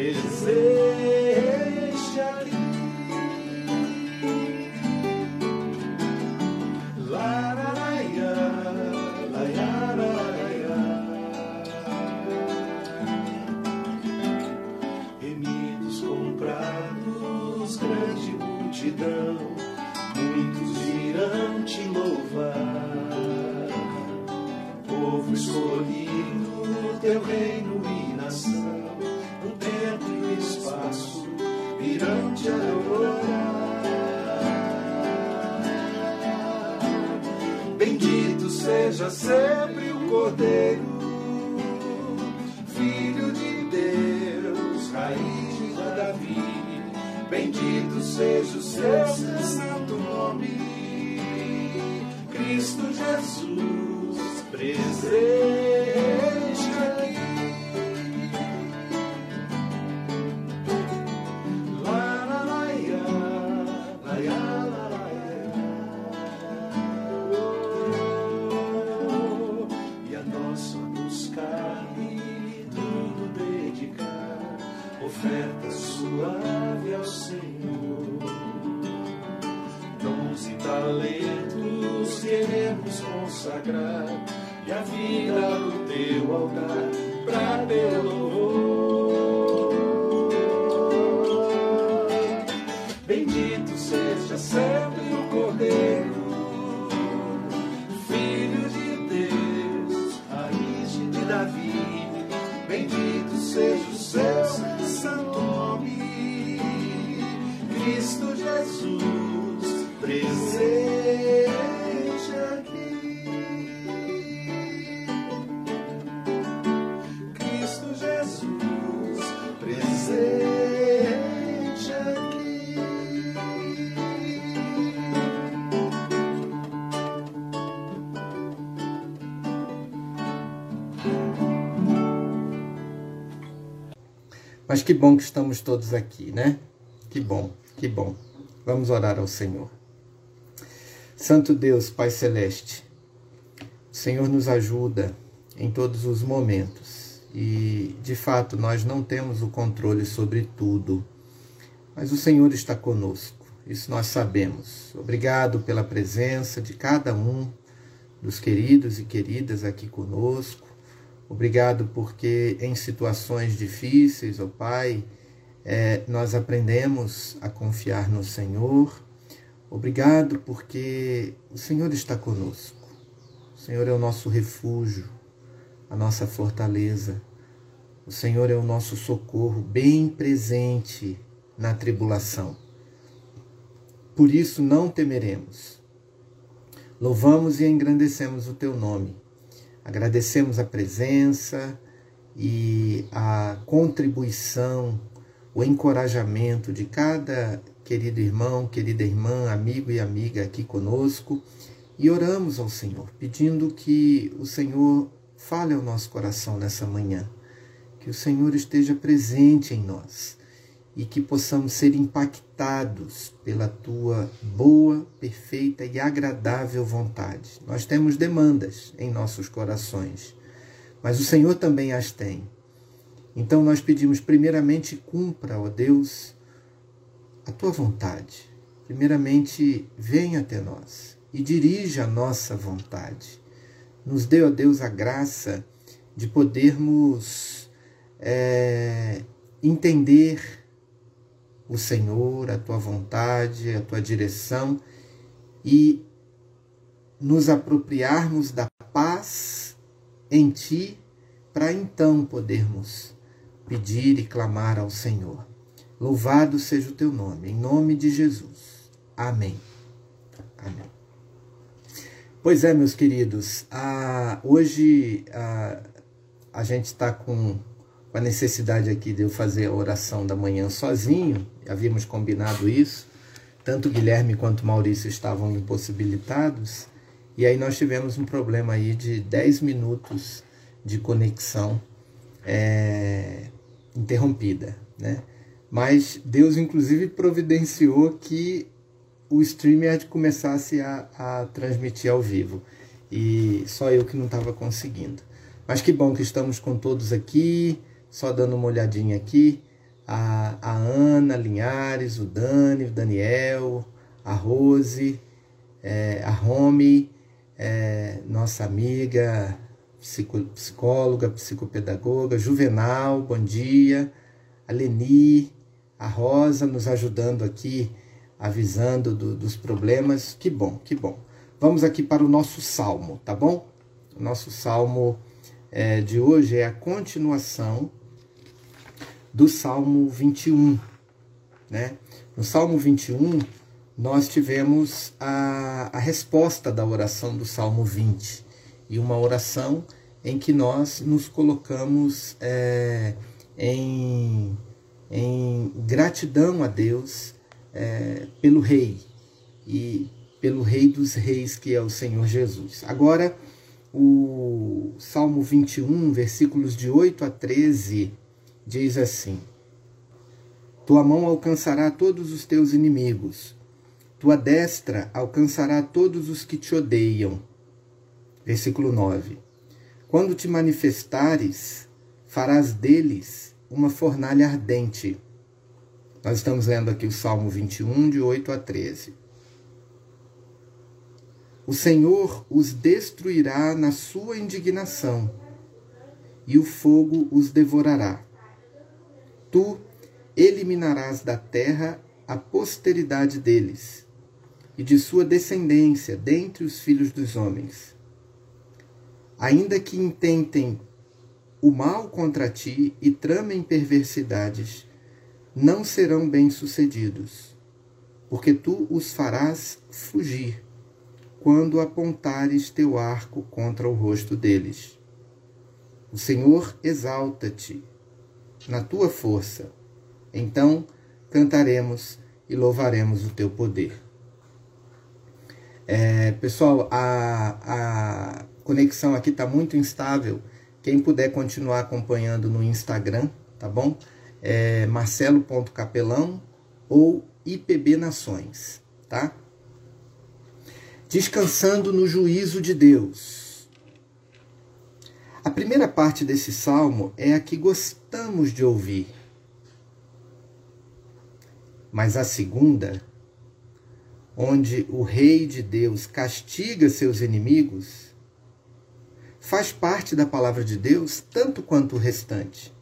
presente Deus, raiz de Davi. Bendito seja o seu santo nome, Cristo Jesus, presente que bom que estamos todos aqui, né? Que bom, que bom. Vamos orar ao Senhor. Santo Deus, Pai Celeste, o Senhor nos ajuda em todos os momentos e, de fato, nós não temos o controle sobre tudo, mas o Senhor está conosco, isso nós sabemos. Obrigado pela presença de cada um dos queridos e queridas aqui conosco. Obrigado porque em situações difíceis, ó Pai, é, nós aprendemos a confiar no Senhor. Obrigado porque o Senhor está conosco. O Senhor é o nosso refúgio, a nossa fortaleza. O Senhor é o nosso socorro bem presente na tribulação. Por isso não temeremos. Louvamos e engrandecemos o teu nome. Agradecemos a presença e a contribuição, o encorajamento de cada querido irmão, querida irmã, amigo e amiga aqui conosco. E oramos ao Senhor, pedindo que o Senhor fale ao nosso coração nessa manhã, que o Senhor esteja presente em nós e que possamos ser impactados pela tua boa, perfeita e agradável vontade. Nós temos demandas em nossos corações, mas o Senhor também as tem. Então nós pedimos, primeiramente, cumpra, ó Deus, a tua vontade. Primeiramente, venha até nós e dirija a nossa vontade. Nos dê, ó Deus, a graça de podermos é, entender o Senhor, a tua vontade, a tua direção e nos apropriarmos da paz em ti para então podermos pedir e clamar ao Senhor. Louvado seja o teu nome, em nome de Jesus. Amém. Amém. Pois é, meus queridos, ah, hoje ah, a gente está com a necessidade aqui de eu fazer a oração da manhã sozinho, havíamos combinado isso, tanto Guilherme quanto Maurício estavam impossibilitados, e aí nós tivemos um problema aí de 10 minutos de conexão é, interrompida, né? Mas Deus, inclusive, providenciou que o StreamYard começasse a, a transmitir ao vivo. E só eu que não estava conseguindo. Mas que bom que estamos com todos aqui, só dando uma olhadinha aqui. A Ana Linhares, o Dani, o Daniel, a Rose, é, a Romy, é, nossa amiga psico, psicóloga, psicopedagoga, Juvenal, bom dia, a Leni, a Rosa nos ajudando aqui, avisando do, dos problemas. Que bom, que bom. Vamos aqui para o nosso salmo, tá bom? O nosso salmo é, de hoje é a continuação do Salmo 21, né? No Salmo 21, nós tivemos a, a resposta da oração do Salmo 20, e uma oração em que nós nos colocamos é, em, em gratidão a Deus é, pelo Rei e pelo Rei dos Reis, que é o Senhor Jesus. Agora, o Salmo 21, versículos de 8 a 13, diz assim: Tua mão alcançará todos os teus inimigos, tua destra alcançará todos os que te odeiam. Versículo 9: Quando te manifestares, farás deles uma fornalha ardente. Nós estamos lendo aqui o Salmo 21, de 8 a 13. O Senhor os destruirá na sua indignação, e o fogo os devorará. Tu eliminarás da terra a posteridade deles, e de sua descendência dentre os filhos dos homens. Ainda que intentem o mal contra ti e tramem perversidades, não serão bem-sucedidos, porque tu os farás fugir quando apontares teu arco contra o rosto deles. O Senhor exalta-te na tua força. Então cantaremos e louvaremos o teu poder. É, pessoal, a, a conexão aqui está muito instável. Quem puder continuar acompanhando no Instagram, tá bom? É marcelo.capelão ou IPB Nações, tá? descansando no juízo de Deus. A primeira parte desse salmo é a que gostamos de ouvir. Mas a segunda, onde o Rei de Deus castiga seus inimigos, faz parte da palavra de Deus tanto quanto o restante.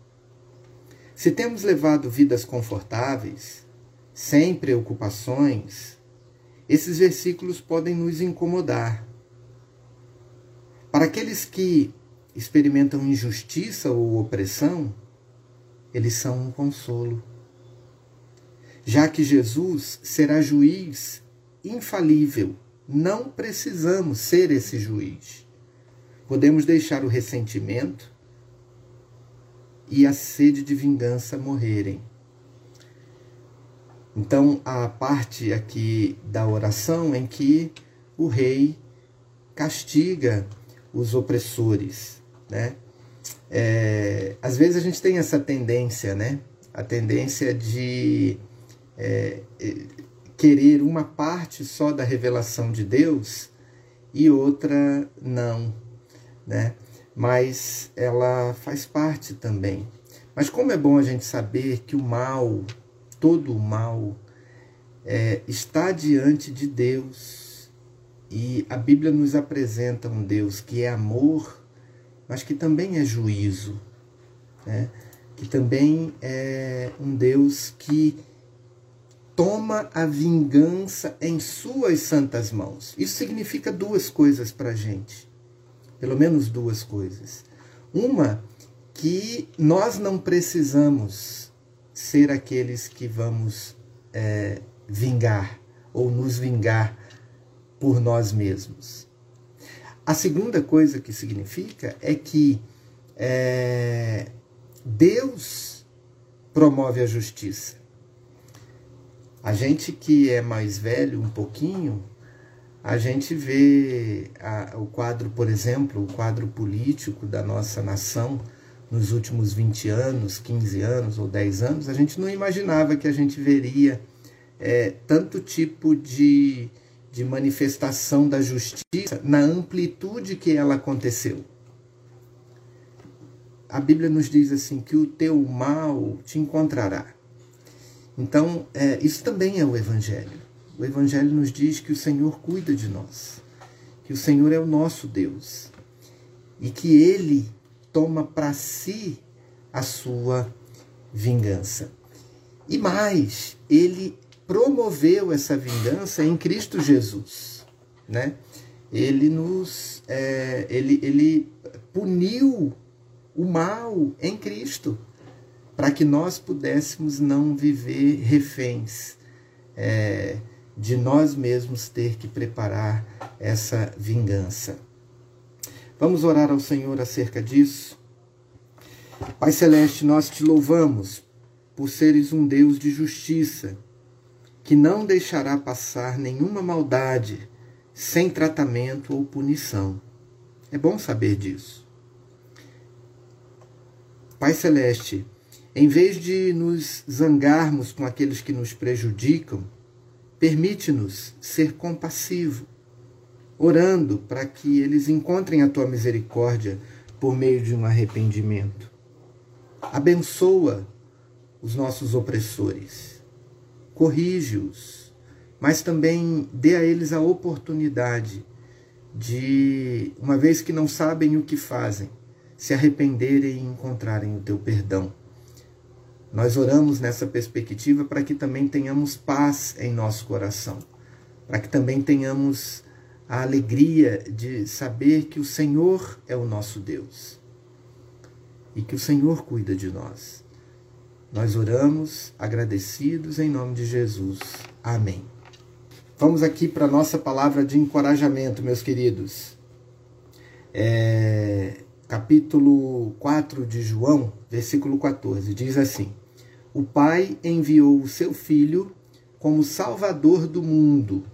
Se temos levado vidas confortáveis, sem preocupações, esses versículos podem nos incomodar. Para aqueles que experimentam injustiça ou opressão, eles são um consolo. Já que Jesus será juiz infalível, não precisamos ser esse juiz. Podemos deixar o ressentimento e a sede de vingança morrerem. Então, a parte aqui da oração em que o rei castiga os opressores, né? É, às vezes a gente tem essa tendência, né? A tendência de é querer uma parte só da revelação de Deus e outra não, né? Mas ela faz parte também. Mas como é bom a gente saber que o mal todo o mal é, está diante de Deus. E a Bíblia nos apresenta um Deus que é amor, mas que também é juízo, né? que também é um Deus que toma a vingança em suas santas mãos. Isso significa duas coisas para a gente, pelo menos duas coisas. Uma, que nós não precisamos ser aqueles que vamos é, vingar ou nos vingar por nós mesmos. A segunda coisa que significa é que é, Deus promove a justiça. A gente que é mais velho um pouquinho, a gente vê a, o quadro, por exemplo, o quadro político da nossa nação nos últimos 20 anos, 15 anos ou 10 anos, a gente não imaginava que a gente veria é, tanto tipo de, de manifestação da justiça na amplitude que ela aconteceu. A Bíblia nos diz assim que o teu mal te encontrará. Então, é, isso também é o Evangelho. O Evangelho nos diz que o Senhor cuida de nós, que o Senhor é o nosso Deus e que Ele toma para si a sua vingança. E mais, Ele promoveu essa vingança em Cristo Jesus, né? Ele nos, é, ele, ele puniu o mal em Cristo para que nós pudéssemos não viver reféns é, de nós mesmos ter que preparar essa vingança. Vamos orar ao Senhor acerca disso. Pai Celeste, nós te louvamos por seres um Deus de justiça que não deixará passar nenhuma maldade sem tratamento ou punição. É bom saber disso. Pai Celeste, em vez de nos zangarmos com aqueles que nos prejudicam, permite-nos ser compassivo, orando para que eles encontrem a tua misericórdia por meio de um arrependimento. Abençoa os nossos opressores corrige-os, mas também dê a eles a oportunidade de, uma vez que não sabem o que fazem, se arrependerem e encontrarem o teu perdão. Nós oramos nessa perspectiva para que também tenhamos paz em nosso coração, para que também tenhamos a alegria de saber que o Senhor é o nosso Deus e que o Senhor cuida de nós. Nós oramos agradecidos em nome de Jesus. Amém. Vamos aqui para a nossa palavra de encorajamento, meus queridos. É, capítulo 4 de João, versículo 14, diz assim: O Pai enviou o seu Filho como Salvador do mundo.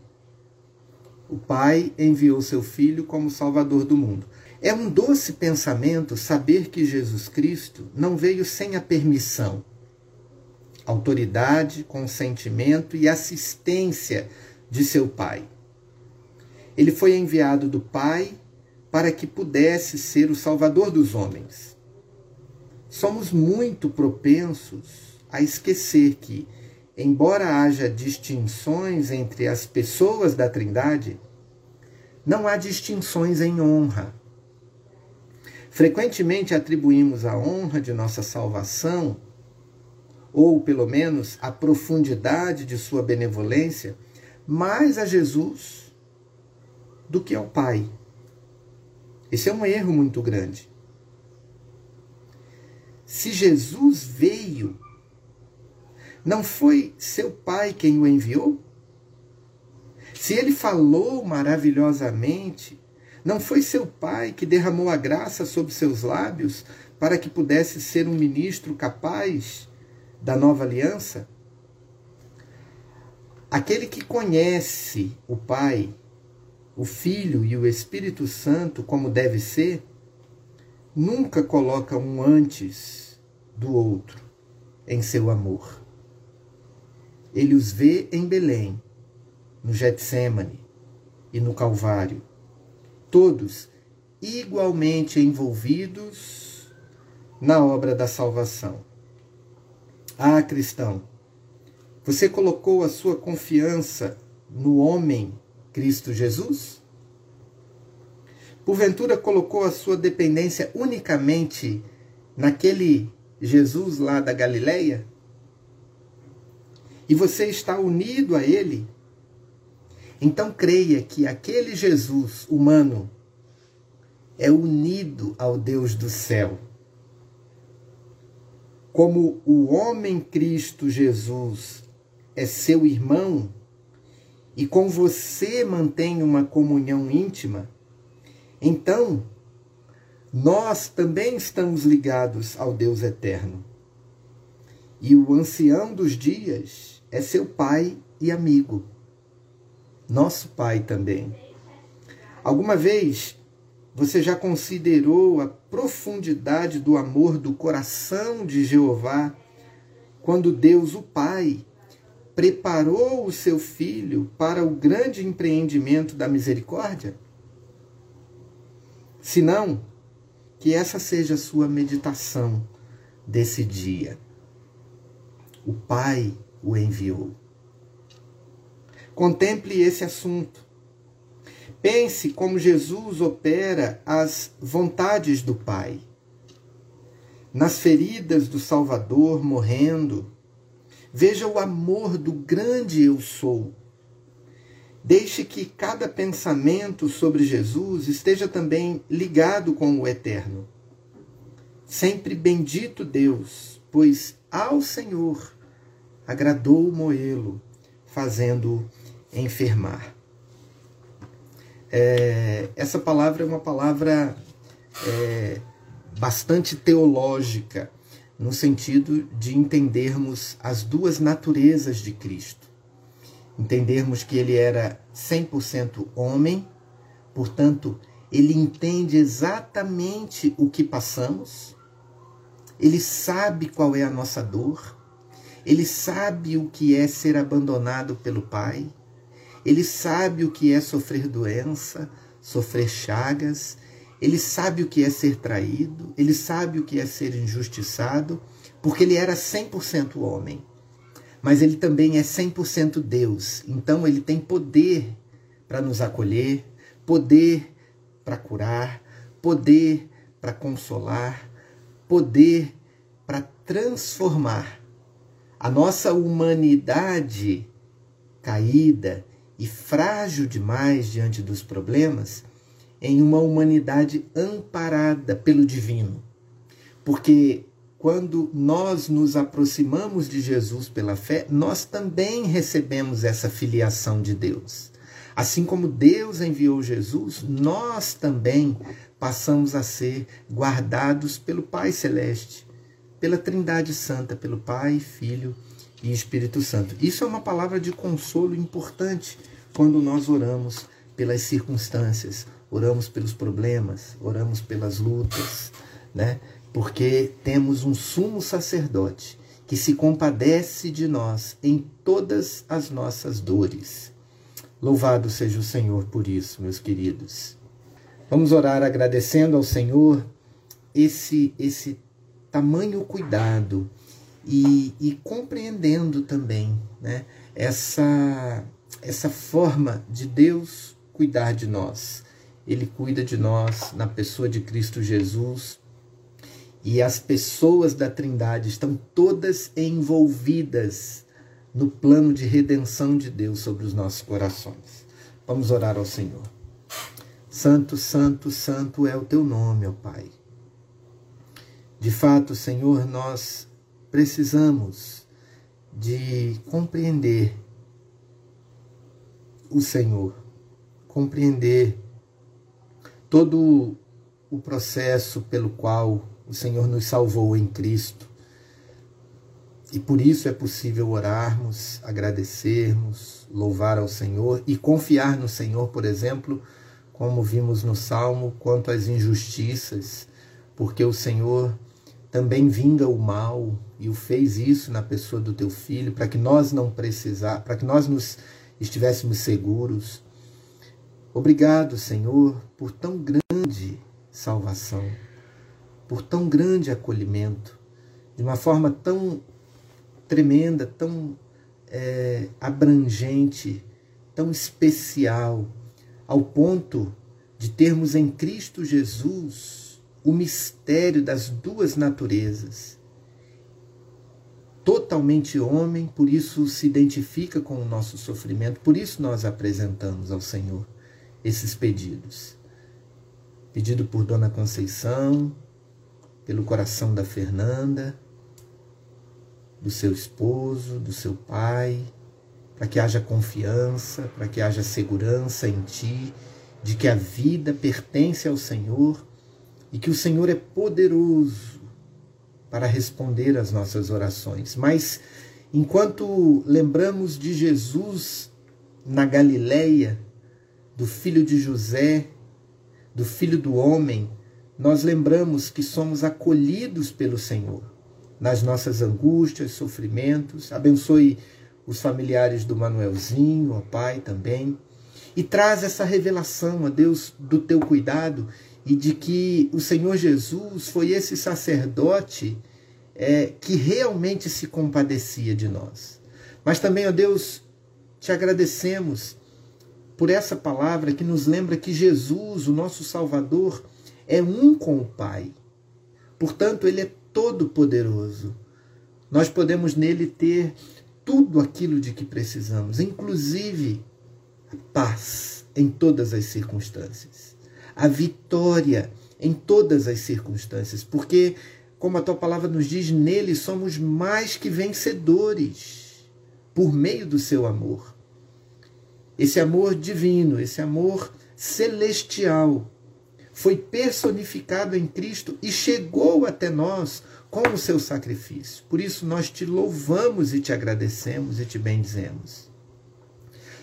O Pai enviou seu Filho como Salvador do mundo. É um doce pensamento saber que Jesus Cristo não veio sem a permissão autoridade, consentimento e assistência de seu Pai. Ele foi enviado do Pai para que pudesse ser o Salvador dos homens. Somos muito propensos a esquecer que, embora haja distinções entre as pessoas da Trindade, não há distinções em honra. Frequentemente atribuímos a honra de nossa salvação ou pelo menos a profundidade de sua benevolência, mais a Jesus do que ao Pai. Esse é um erro muito grande. Se Jesus veio, não foi seu Pai quem o enviou? Se ele falou maravilhosamente, não foi seu Pai que derramou a graça sobre seus lábios para que pudesse ser um ministro capaz da nova aliança, aquele que conhece o Pai, o Filho e o Espírito Santo como deve ser, nunca coloca um antes do outro em seu amor. Ele os vê em Belém, no Getsemane e no Calvário, todos igualmente envolvidos na obra da salvação. Ah, cristão, você colocou a sua confiança no homem Cristo Jesus? Porventura colocou a sua dependência unicamente naquele Jesus lá da Galileia? E você está unido a ele? Então creia que aquele Jesus humano é unido ao Deus do céu como o homem Cristo Jesus é seu irmão e com você mantém uma comunhão íntima, então nós também estamos ligados ao Deus eterno. E o ancião dos dias é seu pai e amigo. Nosso pai também. Alguma vez você já considerou a profundidade do amor do coração de Jeová quando Deus, o Pai, preparou o seu filho para o grande empreendimento da misericórdia? Se não, que essa seja a sua meditação desse dia. O Pai o enviou. Contemple esse assunto. Pense como Jesus opera as vontades do Pai. Nas feridas do Salvador morrendo, veja o amor do grande Eu Sou Deixe que cada pensamento sobre Jesus esteja também ligado com o eterno. Sempre bendito Deus, pois ao Senhor agradou moê-lo, fazendo enfermar. É, essa palavra é uma palavra é, bastante teológica, no sentido de entendermos as duas naturezas de Cristo entendermos que ele era 100% homem, portanto, ele entende exatamente o que passamos, ele sabe qual é a nossa dor, ele sabe o que é ser abandonado pelo Pai, ele sabe o que é sofrer doença, sofrer chagas, ele sabe o que é ser traído, ele sabe o que é ser injustiçado, porque ele era 100% homem. Mas ele também é 100% Deus. Então ele tem poder para nos acolher, poder para curar, poder para consolar, poder para transformar a nossa humanidade caída e frágil demais diante dos problemas em uma humanidade amparada pelo divino. Porque quando nós nos aproximamos de Jesus pela fé, nós também recebemos essa filiação de Deus. Assim como Deus enviou Jesus, nós também passamos a ser guardados pelo Pai Celeste, pela Trindade Santa, pelo Pai, Filho e Espírito Santo. Isso é uma palavra de consolo importante quando nós oramos pelas circunstâncias, oramos pelos problemas, oramos pelas lutas, né? porque temos um sumo sacerdote que se compadece de nós em todas as nossas dores. Louvado seja o Senhor por isso, meus queridos. Vamos orar agradecendo ao Senhor esse esse tamanho cuidado e, e compreendendo também né, essa, essa forma de Deus cuidar de nós. Ele cuida de nós na pessoa de Cristo Jesus e as pessoas da Trindade estão todas envolvidas no plano de redenção de Deus sobre os nossos corações. Vamos orar ao Senhor. Santo, santo, santo é o teu nome, ó Pai. De fato, Senhor, nós precisamos de compreender o Senhor, compreender todo o processo pelo qual o Senhor nos salvou em Cristo. E por isso é possível orarmos, agradecermos, louvar ao Senhor e confiar no Senhor, por exemplo, como vimos no Salmo, quanto às injustiças, porque o Senhor também vinga o mal e o fez isso na pessoa do teu filho, para que nós não precisar, para que nós nos estivéssemos seguros. Obrigado, Senhor, por tão grande salvação por tão grande acolhimento, de uma forma tão tremenda, tão é, abrangente, tão especial, ao ponto de termos em Cristo Jesus o mistério das duas naturezas. Totalmente homem, por isso se identifica com o nosso sofrimento, por isso nós apresentamos ao Senhor esses pedidos. Pedido por Dona Conceição, pelo coração da Fernanda, do seu esposo, do seu pai, para que haja confiança, para que haja segurança em ti, de que a vida pertence ao Senhor e que o Senhor é poderoso para responder às nossas orações. Mas enquanto lembramos de Jesus na Galileia, do filho de José, do filho do homem, nós lembramos que somos acolhidos pelo Senhor nas nossas angústias, sofrimentos. Abençoe os familiares do Manuelzinho, ó Pai, também. E traz essa revelação, a Deus, do teu cuidado e de que o Senhor Jesus foi esse sacerdote é, que realmente se compadecia de nós. Mas também, ó Deus, te agradecemos por essa palavra que nos lembra que Jesus, o nosso Salvador, é um com o Pai. Portanto, ele é todo-poderoso. Nós podemos nele ter tudo aquilo de que precisamos, inclusive paz em todas as circunstâncias, a vitória em todas as circunstâncias, porque, como a tua palavra nos diz, nele somos mais que vencedores por meio do seu amor. Esse amor divino, esse amor celestial, foi personificado em Cristo e chegou até nós com o seu sacrifício. Por isso nós te louvamos e te agradecemos e te bendizemos.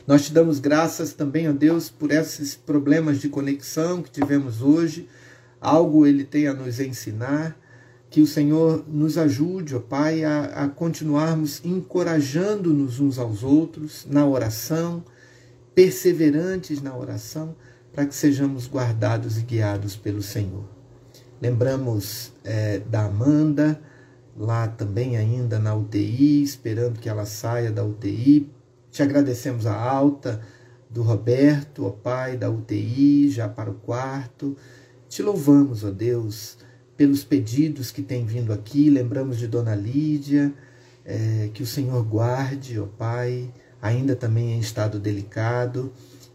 Nós te damos graças também, ó Deus, por esses problemas de conexão que tivemos hoje. Algo ele tem a nos ensinar. Que o Senhor nos ajude, ó Pai, a, a continuarmos encorajando-nos uns aos outros na oração, perseverantes na oração para que sejamos guardados e guiados pelo Senhor. Lembramos é, da Amanda, lá também ainda na UTI, esperando que ela saia da UTI. Te agradecemos a alta do Roberto, ó Pai, da UTI, já para o quarto. Te louvamos, ó Deus, pelos pedidos que têm vindo aqui. Lembramos de Dona Lídia, é, que o Senhor guarde, ó Pai, ainda também em estado delicado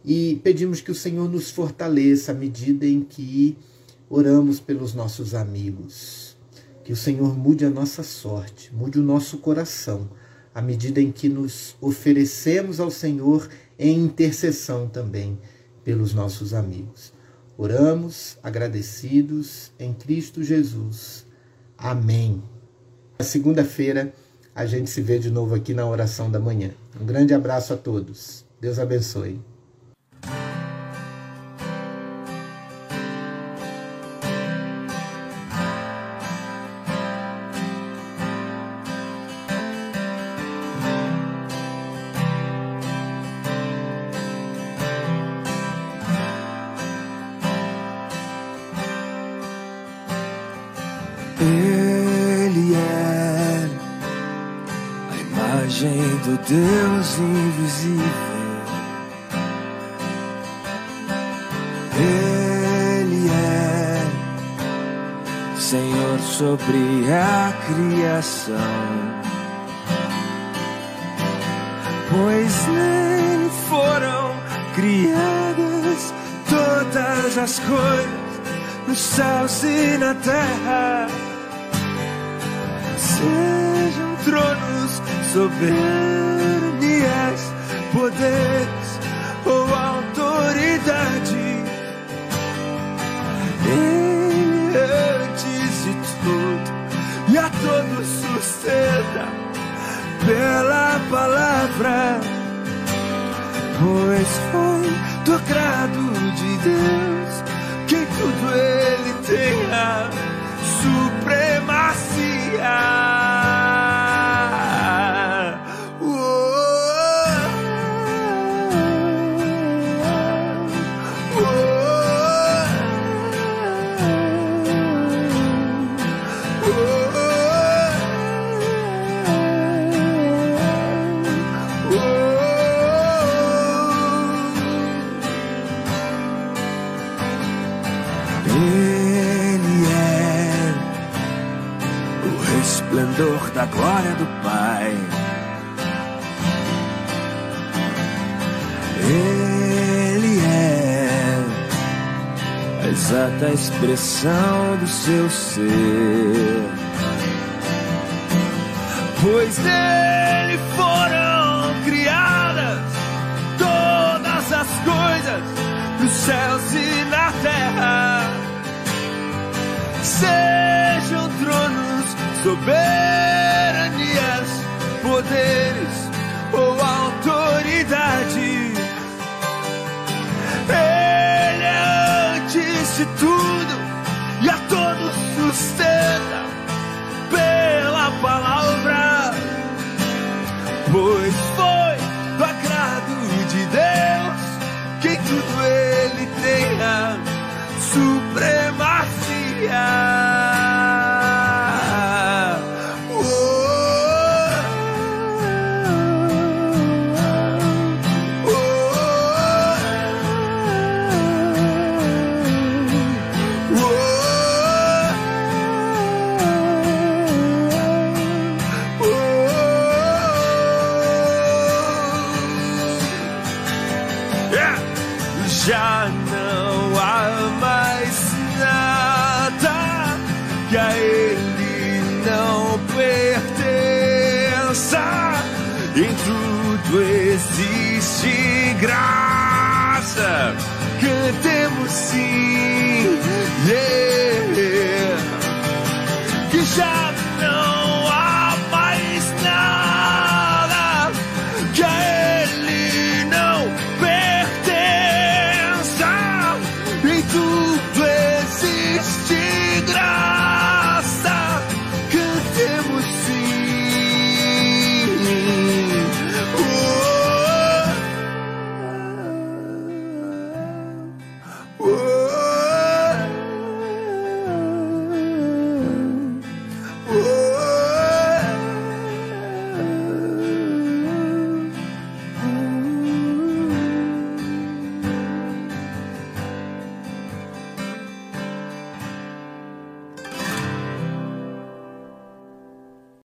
e pedimos que o Senhor nos fortaleça à medida em que oramos pelos nossos amigos. Que o Senhor mude a nossa sorte, mude o nosso coração, à medida em que nos oferecemos ao Senhor em intercessão também pelos nossos amigos. Oramos agradecidos em Cristo Jesus. Amém. Na segunda-feira a gente se vê de novo aqui na oração da manhã. Um grande abraço a todos. Deus abençoe. Do Deus invisível. Ele é Senhor sobre a criação. Pois nele foram criadas todas as coisas nos céus e na terra tronos, da glória do Pai. Ele é a exata expressão do seu ser, pois nele foram criadas todas as coisas nos céus e na terra sejam soberanias, poderes ou autoridade. Ele é antes de tudo e a todos sustenta pela palavra, pois foi do agrado de Deus que tudo ele tenha supremacia.